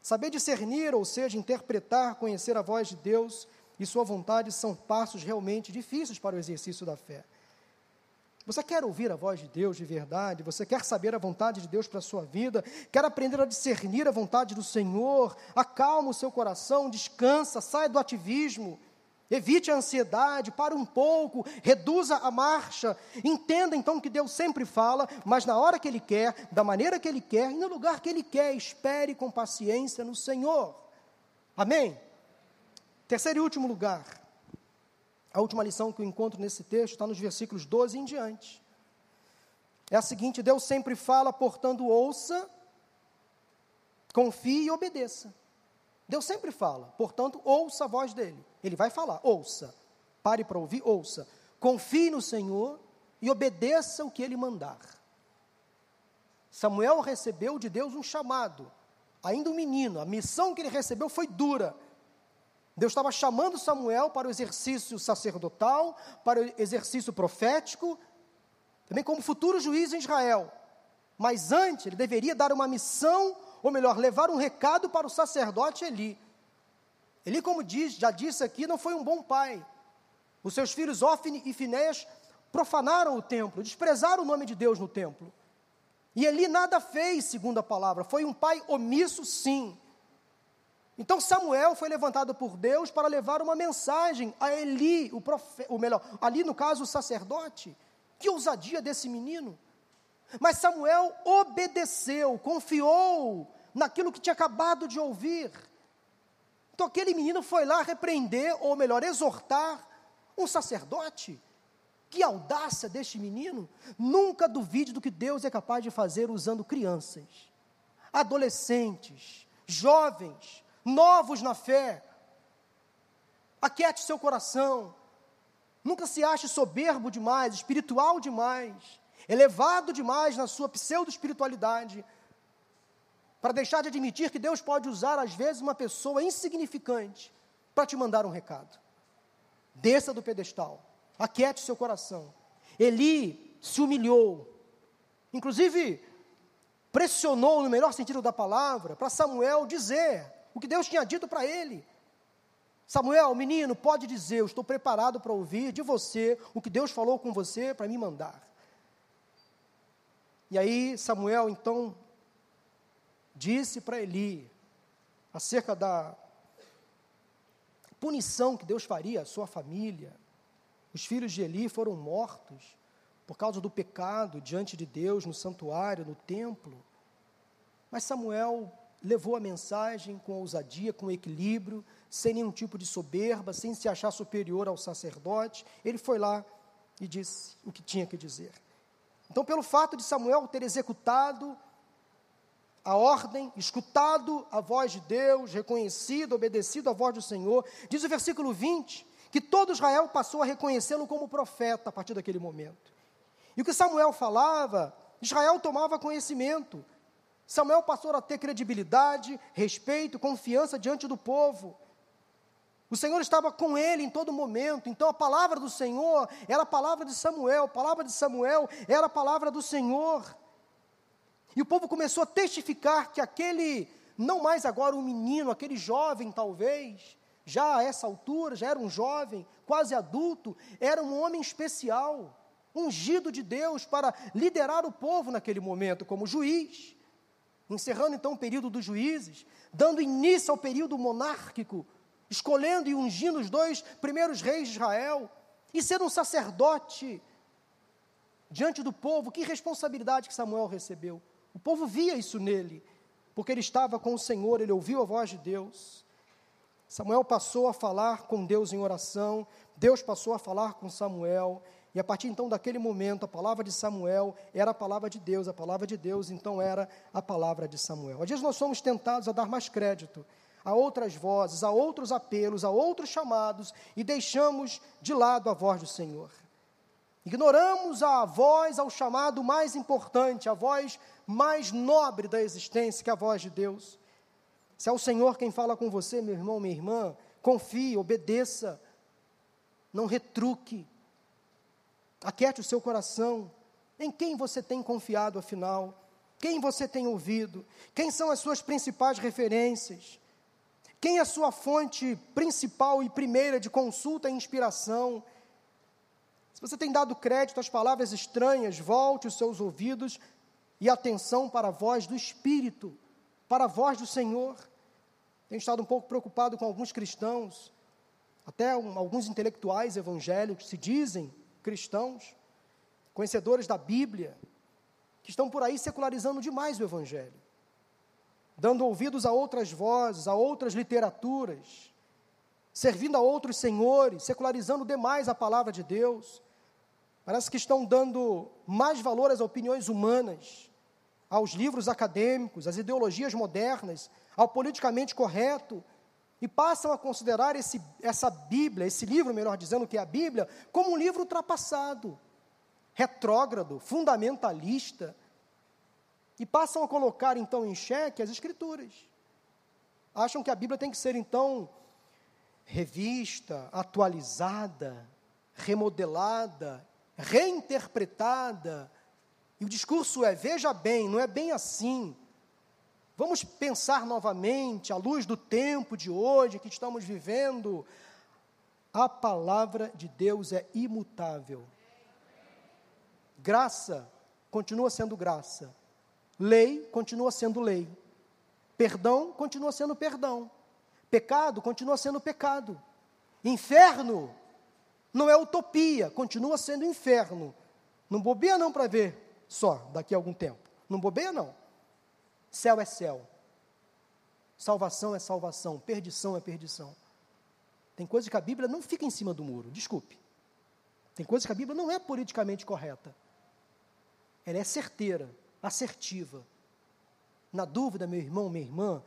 Saber discernir, ou seja, interpretar, conhecer a voz de Deus e sua vontade são passos realmente difíceis para o exercício da fé. Você quer ouvir a voz de Deus de verdade? Você quer saber a vontade de Deus para a sua vida? Quer aprender a discernir a vontade do Senhor? Acalma o seu coração, descansa, sai do ativismo Evite a ansiedade, para um pouco, reduza a marcha. Entenda então que Deus sempre fala, mas na hora que Ele quer, da maneira que Ele quer e no lugar que Ele quer. Espere com paciência no Senhor. Amém? Terceiro e último lugar. A última lição que eu encontro nesse texto está nos versículos 12 em diante. É a seguinte: Deus sempre fala, portanto, ouça, confie e obedeça. Deus sempre fala, portanto, ouça a voz dele. Ele vai falar, ouça. Pare para ouvir, ouça. Confie no Senhor e obedeça o que ele mandar. Samuel recebeu de Deus um chamado, ainda um menino, a missão que ele recebeu foi dura. Deus estava chamando Samuel para o exercício sacerdotal, para o exercício profético, também como futuro juiz em Israel. Mas antes, ele deveria dar uma missão ou melhor, levar um recado para o sacerdote Eli. Eli, como diz, já disse aqui, não foi um bom pai. Os seus filhos Ofne e Finéias profanaram o templo, desprezaram o nome de Deus no templo. E Eli nada fez, segundo a palavra, foi um pai omisso, sim. Então Samuel foi levantado por Deus para levar uma mensagem a Eli, o profeta, ou melhor, ali no caso o sacerdote. Que ousadia desse menino! Mas Samuel obedeceu, confiou naquilo que tinha acabado de ouvir. Então aquele menino foi lá repreender, ou melhor, exortar um sacerdote. Que audácia deste menino! Nunca duvide do que Deus é capaz de fazer usando crianças, adolescentes, jovens, novos na fé. Aquiete seu coração. Nunca se ache soberbo demais, espiritual demais, elevado demais na sua pseudo-espiritualidade, para deixar de admitir que Deus pode usar, às vezes, uma pessoa insignificante para te mandar um recado. Desça do pedestal aquiete seu coração. Eli se humilhou, inclusive pressionou, no melhor sentido da palavra, para Samuel dizer o que Deus tinha dito para ele. Samuel, menino, pode dizer, eu estou preparado para ouvir de você o que Deus falou com você para me mandar. E aí Samuel então disse para Eli acerca da punição que Deus faria à sua família, os filhos de Eli foram mortos por causa do pecado diante de Deus no santuário, no templo. Mas Samuel levou a mensagem com ousadia, com equilíbrio, sem nenhum tipo de soberba, sem se achar superior ao sacerdote. Ele foi lá e disse o que tinha que dizer. Então, pelo fato de Samuel ter executado a ordem, escutado a voz de Deus, reconhecido, obedecido à voz do Senhor, diz o versículo 20: que todo Israel passou a reconhecê-lo como profeta a partir daquele momento. E o que Samuel falava, Israel tomava conhecimento. Samuel passou a ter credibilidade, respeito, confiança diante do povo. O Senhor estava com ele em todo momento, então a palavra do Senhor era a palavra de Samuel, a palavra de Samuel era a palavra do Senhor. E o povo começou a testificar que aquele, não mais agora um menino, aquele jovem talvez, já a essa altura, já era um jovem, quase adulto, era um homem especial, ungido de Deus para liderar o povo naquele momento como juiz. Encerrando então o período dos juízes, dando início ao período monárquico, escolhendo e ungindo os dois primeiros reis de Israel, e sendo um sacerdote diante do povo, que responsabilidade que Samuel recebeu. O povo via isso nele, porque ele estava com o Senhor, ele ouviu a voz de Deus. Samuel passou a falar com Deus em oração, Deus passou a falar com Samuel, e a partir então daquele momento, a palavra de Samuel era a palavra de Deus, a palavra de Deus então era a palavra de Samuel. Às vezes nós somos tentados a dar mais crédito a outras vozes, a outros apelos, a outros chamados, e deixamos de lado a voz do Senhor. Ignoramos a voz, ao chamado mais importante, a voz mais nobre da existência, que é a voz de Deus. Se é o Senhor quem fala com você, meu irmão, minha irmã, confie, obedeça, não retruque, aquiete o seu coração. Em quem você tem confiado, afinal? Quem você tem ouvido? Quem são as suas principais referências? Quem é sua fonte principal e primeira de consulta e inspiração? Se você tem dado crédito às palavras estranhas, volte os seus ouvidos e atenção para a voz do Espírito, para a voz do Senhor. Tenho estado um pouco preocupado com alguns cristãos, até um, alguns intelectuais evangélicos se dizem cristãos, conhecedores da Bíblia, que estão por aí secularizando demais o Evangelho, dando ouvidos a outras vozes, a outras literaturas, servindo a outros senhores, secularizando demais a palavra de Deus. Parece que estão dando mais valor às opiniões humanas, aos livros acadêmicos, às ideologias modernas, ao politicamente correto, e passam a considerar esse, essa Bíblia, esse livro, melhor dizendo, que é a Bíblia, como um livro ultrapassado, retrógrado, fundamentalista, e passam a colocar então em xeque as Escrituras. Acham que a Bíblia tem que ser então revista, atualizada, remodelada, reinterpretada. E o discurso é: veja bem, não é bem assim. Vamos pensar novamente, à luz do tempo de hoje que estamos vivendo, a palavra de Deus é imutável. Graça continua sendo graça. Lei continua sendo lei. Perdão continua sendo perdão. Pecado continua sendo pecado. Inferno não é utopia, continua sendo inferno. Não bobeia não para ver só daqui a algum tempo. Não bobeia não. Céu é céu. Salvação é salvação, perdição é perdição. Tem coisas que a Bíblia não fica em cima do muro, desculpe. Tem coisas que a Bíblia não é politicamente correta. Ela é certeira, assertiva. Na dúvida, meu irmão, minha irmã,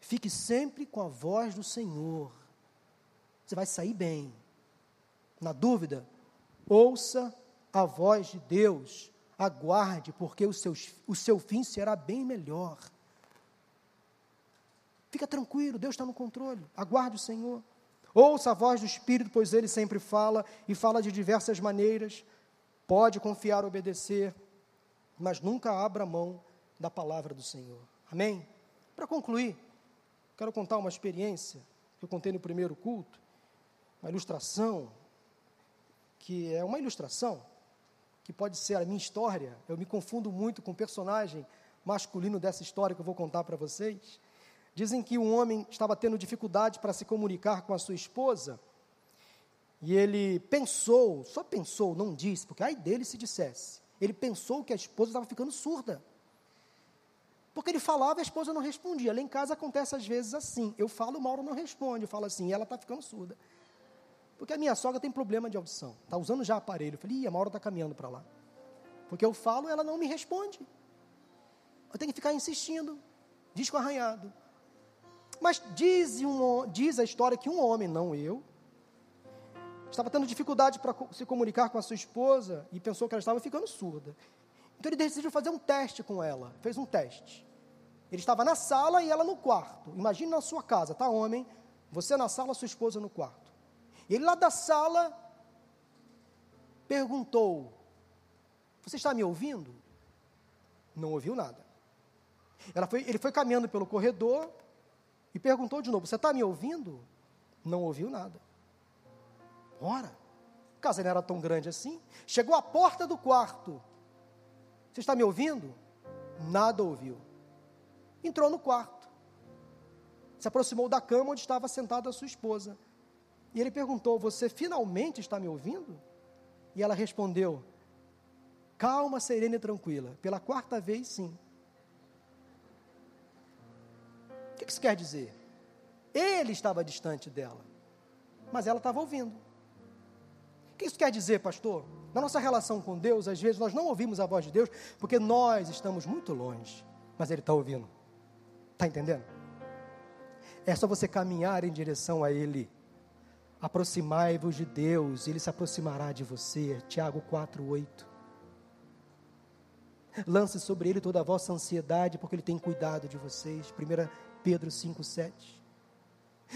fique sempre com a voz do Senhor. Você vai sair bem. Na dúvida, ouça a voz de Deus, aguarde, porque o seu, o seu fim será bem melhor. Fica tranquilo, Deus está no controle, aguarde o Senhor. Ouça a voz do Espírito, pois ele sempre fala e fala de diversas maneiras. Pode confiar, obedecer, mas nunca abra mão da palavra do Senhor. Amém? Para concluir, quero contar uma experiência que eu contei no primeiro culto, uma ilustração, que é uma ilustração, que pode ser a minha história. Eu me confundo muito com o personagem masculino dessa história que eu vou contar para vocês. Dizem que um homem estava tendo dificuldade para se comunicar com a sua esposa, e ele pensou, só pensou, não disse, porque ai dele se dissesse. Ele pensou que a esposa estava ficando surda. Porque ele falava e a esposa não respondia. Lá em casa acontece às vezes assim. Eu falo, o Mauro não responde. Eu falo assim, ela está ficando surda. Porque a minha sogra tem problema de audição. Está usando já aparelho. Eu falei, a Mauro está caminhando para lá. Porque eu falo, ela não me responde. Eu tenho que ficar insistindo. Disco arranhado. Mas diz, um, diz a história que um homem, não eu, estava tendo dificuldade para se comunicar com a sua esposa e pensou que ela estava ficando surda. Então ele decidiu fazer um teste com ela, fez um teste. Ele estava na sala e ela no quarto. Imagine na sua casa, tá homem, você na sala, sua esposa no quarto. E ele lá da sala perguntou: Você está me ouvindo? Não ouviu nada. Foi, ele foi caminhando pelo corredor e perguntou de novo: Você está me ouvindo? Não ouviu nada. Ora, a casa não era tão grande assim. Chegou à porta do quarto. Você está me ouvindo? Nada ouviu. Entrou no quarto. Se aproximou da cama onde estava sentada a sua esposa. E ele perguntou: Você finalmente está me ouvindo? E ela respondeu: Calma, serena e tranquila. Pela quarta vez, sim. O que isso quer dizer? Ele estava distante dela, mas ela estava ouvindo. O que isso quer dizer, pastor? Na nossa relação com Deus, às vezes nós não ouvimos a voz de Deus porque nós estamos muito longe, mas Ele está ouvindo. Está entendendo? É só você caminhar em direção a Ele. Aproximai-vos de Deus, Ele se aproximará de você. Tiago 4,8. Lance sobre Ele toda a vossa ansiedade, porque Ele tem cuidado de vocês. 1 Pedro 5,7.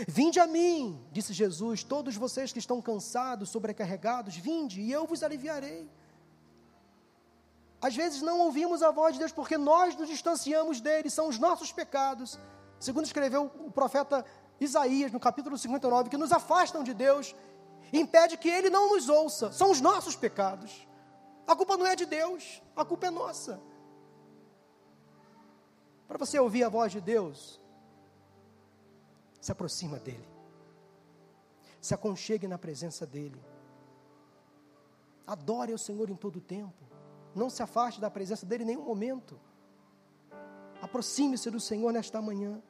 Vinde a mim, disse Jesus, todos vocês que estão cansados, sobrecarregados, vinde e eu vos aliviarei. Às vezes não ouvimos a voz de Deus porque nós nos distanciamos dele, são os nossos pecados. Segundo escreveu o profeta Isaías no capítulo 59, que nos afastam de Deus, impede que ele não nos ouça, são os nossos pecados. A culpa não é de Deus, a culpa é nossa. Para você ouvir a voz de Deus, se aproxima dele. Se aconchegue na presença dele. Adore o Senhor em todo o tempo. Não se afaste da presença dele em nenhum momento. Aproxime-se do Senhor nesta manhã.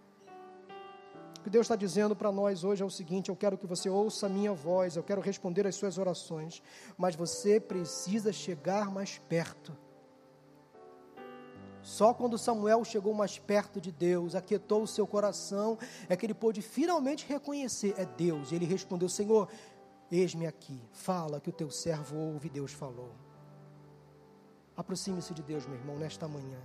O que Deus está dizendo para nós hoje é o seguinte: eu quero que você ouça a minha voz, eu quero responder às suas orações, mas você precisa chegar mais perto. Só quando Samuel chegou mais perto de Deus, aquietou o seu coração, é que ele pôde finalmente reconhecer: é Deus. E ele respondeu: Senhor, eis-me aqui, fala que o teu servo ouve. Deus falou. Aproxime-se de Deus, meu irmão, nesta manhã.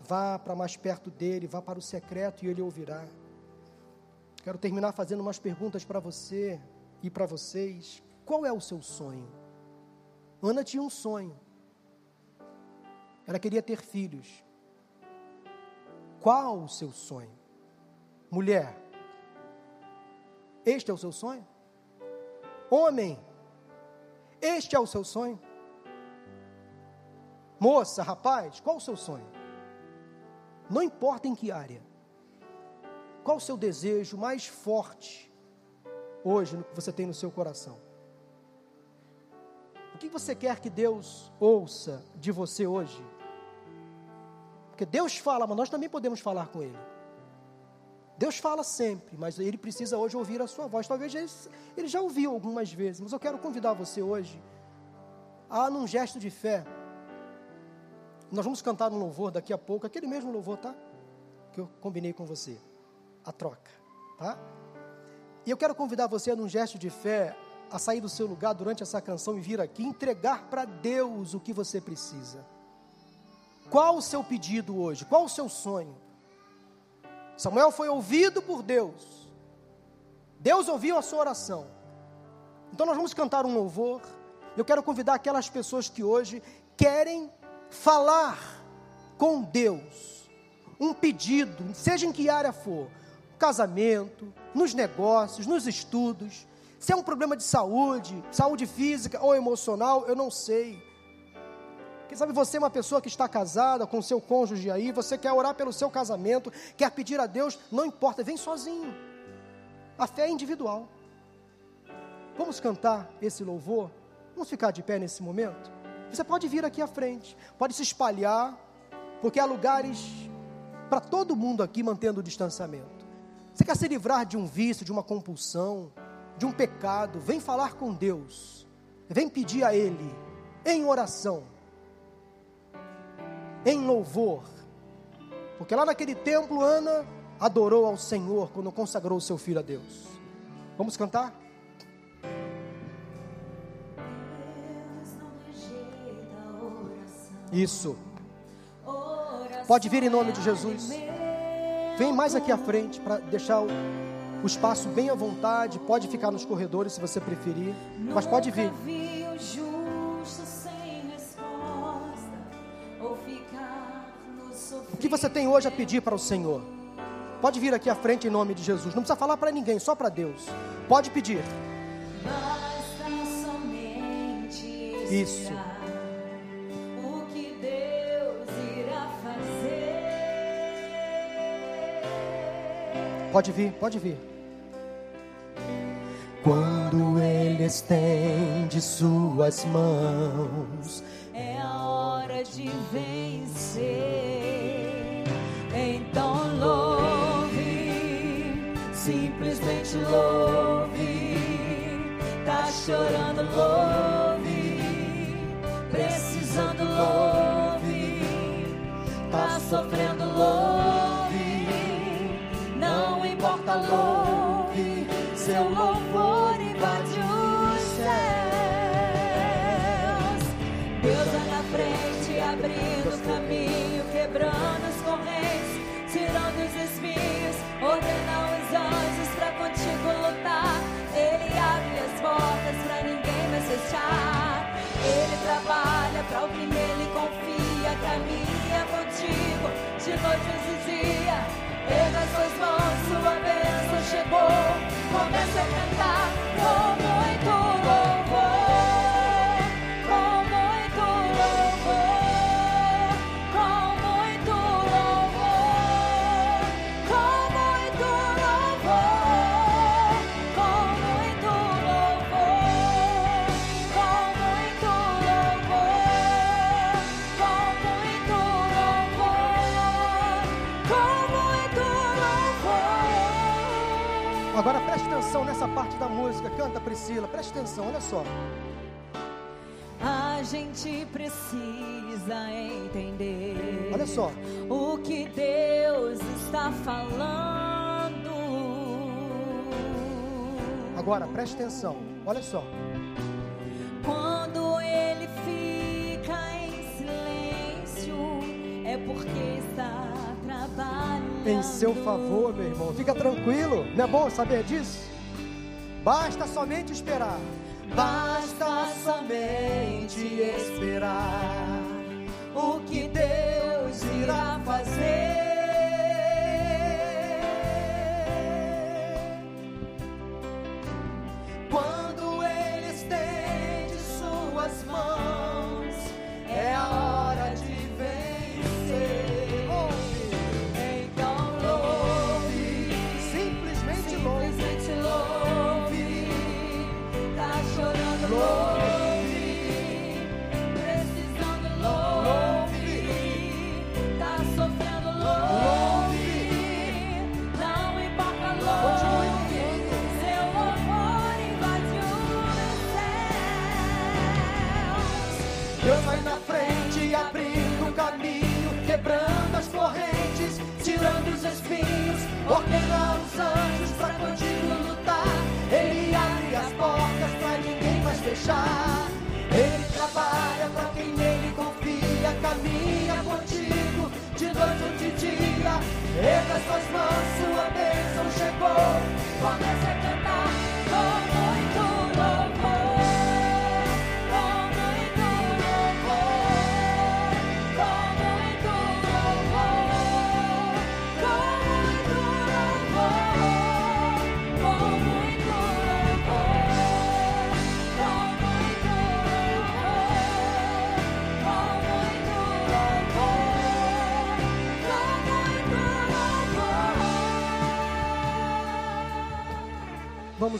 Vá para mais perto dele, vá para o secreto e ele ouvirá. Quero terminar fazendo umas perguntas para você e para vocês. Qual é o seu sonho? Ana tinha um sonho. Ela queria ter filhos. Qual o seu sonho? Mulher, este é o seu sonho? Homem, este é o seu sonho? Moça, rapaz, qual o seu sonho? Não importa em que área. Qual o seu desejo mais forte hoje que você tem no seu coração? Que você quer que Deus ouça de você hoje? Porque Deus fala, mas nós também podemos falar com Ele. Deus fala sempre, mas Ele precisa hoje ouvir a sua voz. Talvez ele, ele já ouviu algumas vezes, mas eu quero convidar você hoje a, num gesto de fé, nós vamos cantar um louvor daqui a pouco, aquele mesmo louvor, tá? Que eu combinei com você. A troca, tá? E eu quero convidar você, num gesto de fé, a sair do seu lugar durante essa canção e vir aqui entregar para Deus o que você precisa. Qual o seu pedido hoje? Qual o seu sonho? Samuel foi ouvido por Deus. Deus ouviu a sua oração. Então nós vamos cantar um louvor. Eu quero convidar aquelas pessoas que hoje querem falar com Deus, um pedido, seja em que área for, casamento, nos negócios, nos estudos, se é um problema de saúde, saúde física ou emocional, eu não sei. Quem sabe você é uma pessoa que está casada com seu cônjuge aí, você quer orar pelo seu casamento, quer pedir a Deus, não importa, vem sozinho. A fé é individual. Vamos cantar esse louvor? Vamos ficar de pé nesse momento? Você pode vir aqui à frente, pode se espalhar, porque há lugares para todo mundo aqui mantendo o distanciamento. Você quer se livrar de um vício, de uma compulsão, de um pecado? Vem falar com Deus, vem pedir a Ele, em oração, em louvor, porque lá naquele templo, Ana adorou ao Senhor quando consagrou seu filho a Deus. Vamos cantar? Isso. Pode vir em nome de Jesus. Vem mais aqui à frente para deixar o, o, espaço bem à vontade. Pode ficar nos corredores se você preferir. Mas pode vir. O que você tem hoje a pedir para o Senhor? Pode vir aqui à frente em nome de Jesus. Não precisa falar para ninguém, só para Deus. Pode pedir. Isso. Pode vir, pode vir. Estende suas mãos, é a hora de vencer. Então louve, simplesmente louve. Tá chorando, louve. Precisando, louve. Tá sofrendo, louve importa, louve, seu louvor espinhos, ordena os anjos pra contigo lutar. Ele abre as portas pra ninguém mais fechar. Ele trabalha pra o que nele confia, caminha contigo de noite e dia. Música. Canta, Priscila. Preste atenção, olha só. A gente precisa entender. Olha só. O que Deus está falando. Agora preste atenção. Olha só. Quando ele fica em silêncio, é porque está em seu favor, meu irmão. Fica tranquilo, não é bom saber disso? Basta somente esperar. Basta somente esperar o que Deus irá fazer.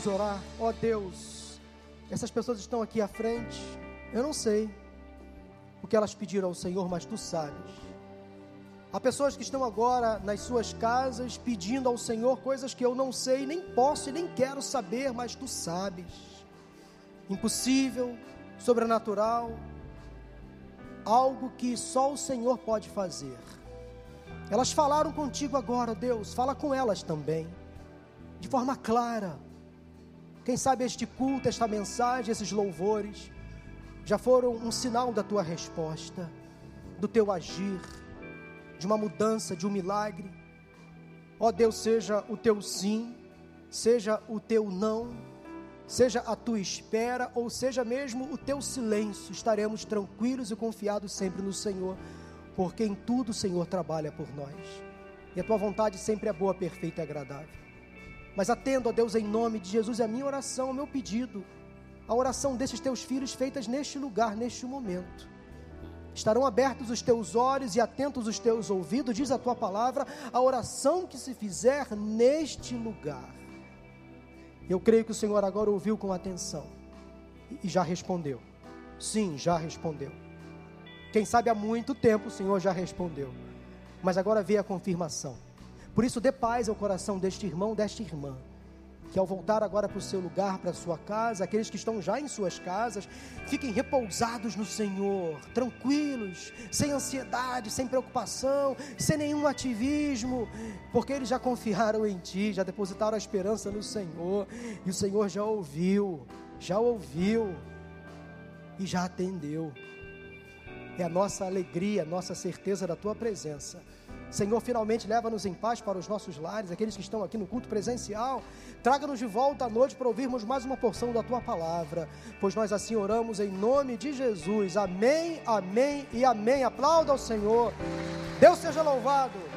Vamos orar. Ó oh, Deus, essas pessoas estão aqui à frente. Eu não sei o que elas pediram ao Senhor, mas tu sabes. Há pessoas que estão agora nas suas casas pedindo ao Senhor coisas que eu não sei, nem posso e nem quero saber, mas tu sabes. Impossível, sobrenatural, algo que só o Senhor pode fazer. Elas falaram contigo agora, Deus, fala com elas também, de forma clara quem sabe este culto, esta mensagem, esses louvores, já foram um sinal da tua resposta, do teu agir, de uma mudança, de um milagre. Ó Deus, seja o teu sim, seja o teu não, seja a tua espera, ou seja mesmo o teu silêncio, estaremos tranquilos e confiados sempre no Senhor, porque em tudo o Senhor trabalha por nós. E a tua vontade sempre é boa, perfeita e agradável. Mas atendo a Deus em nome de Jesus, é a minha oração, o meu pedido, a oração desses teus filhos feitas neste lugar, neste momento. Estarão abertos os teus olhos e atentos os teus ouvidos, diz a tua palavra, a oração que se fizer neste lugar. Eu creio que o Senhor agora ouviu com atenção e já respondeu. Sim, já respondeu. Quem sabe há muito tempo o Senhor já respondeu, mas agora vê a confirmação. Por isso, dê paz ao coração deste irmão, desta irmã, que ao voltar agora para o seu lugar, para a sua casa, aqueles que estão já em suas casas, fiquem repousados no Senhor, tranquilos, sem ansiedade, sem preocupação, sem nenhum ativismo, porque eles já confiaram em Ti, já depositaram a esperança no Senhor, e o Senhor já ouviu, já ouviu e já atendeu. É a nossa alegria, a nossa certeza da Tua presença Senhor, finalmente leva-nos em paz para os nossos lares, aqueles que estão aqui no culto presencial. Traga-nos de volta à noite para ouvirmos mais uma porção da tua palavra, pois nós assim oramos em nome de Jesus. Amém, amém e amém. Aplauda ao Senhor. Deus seja louvado.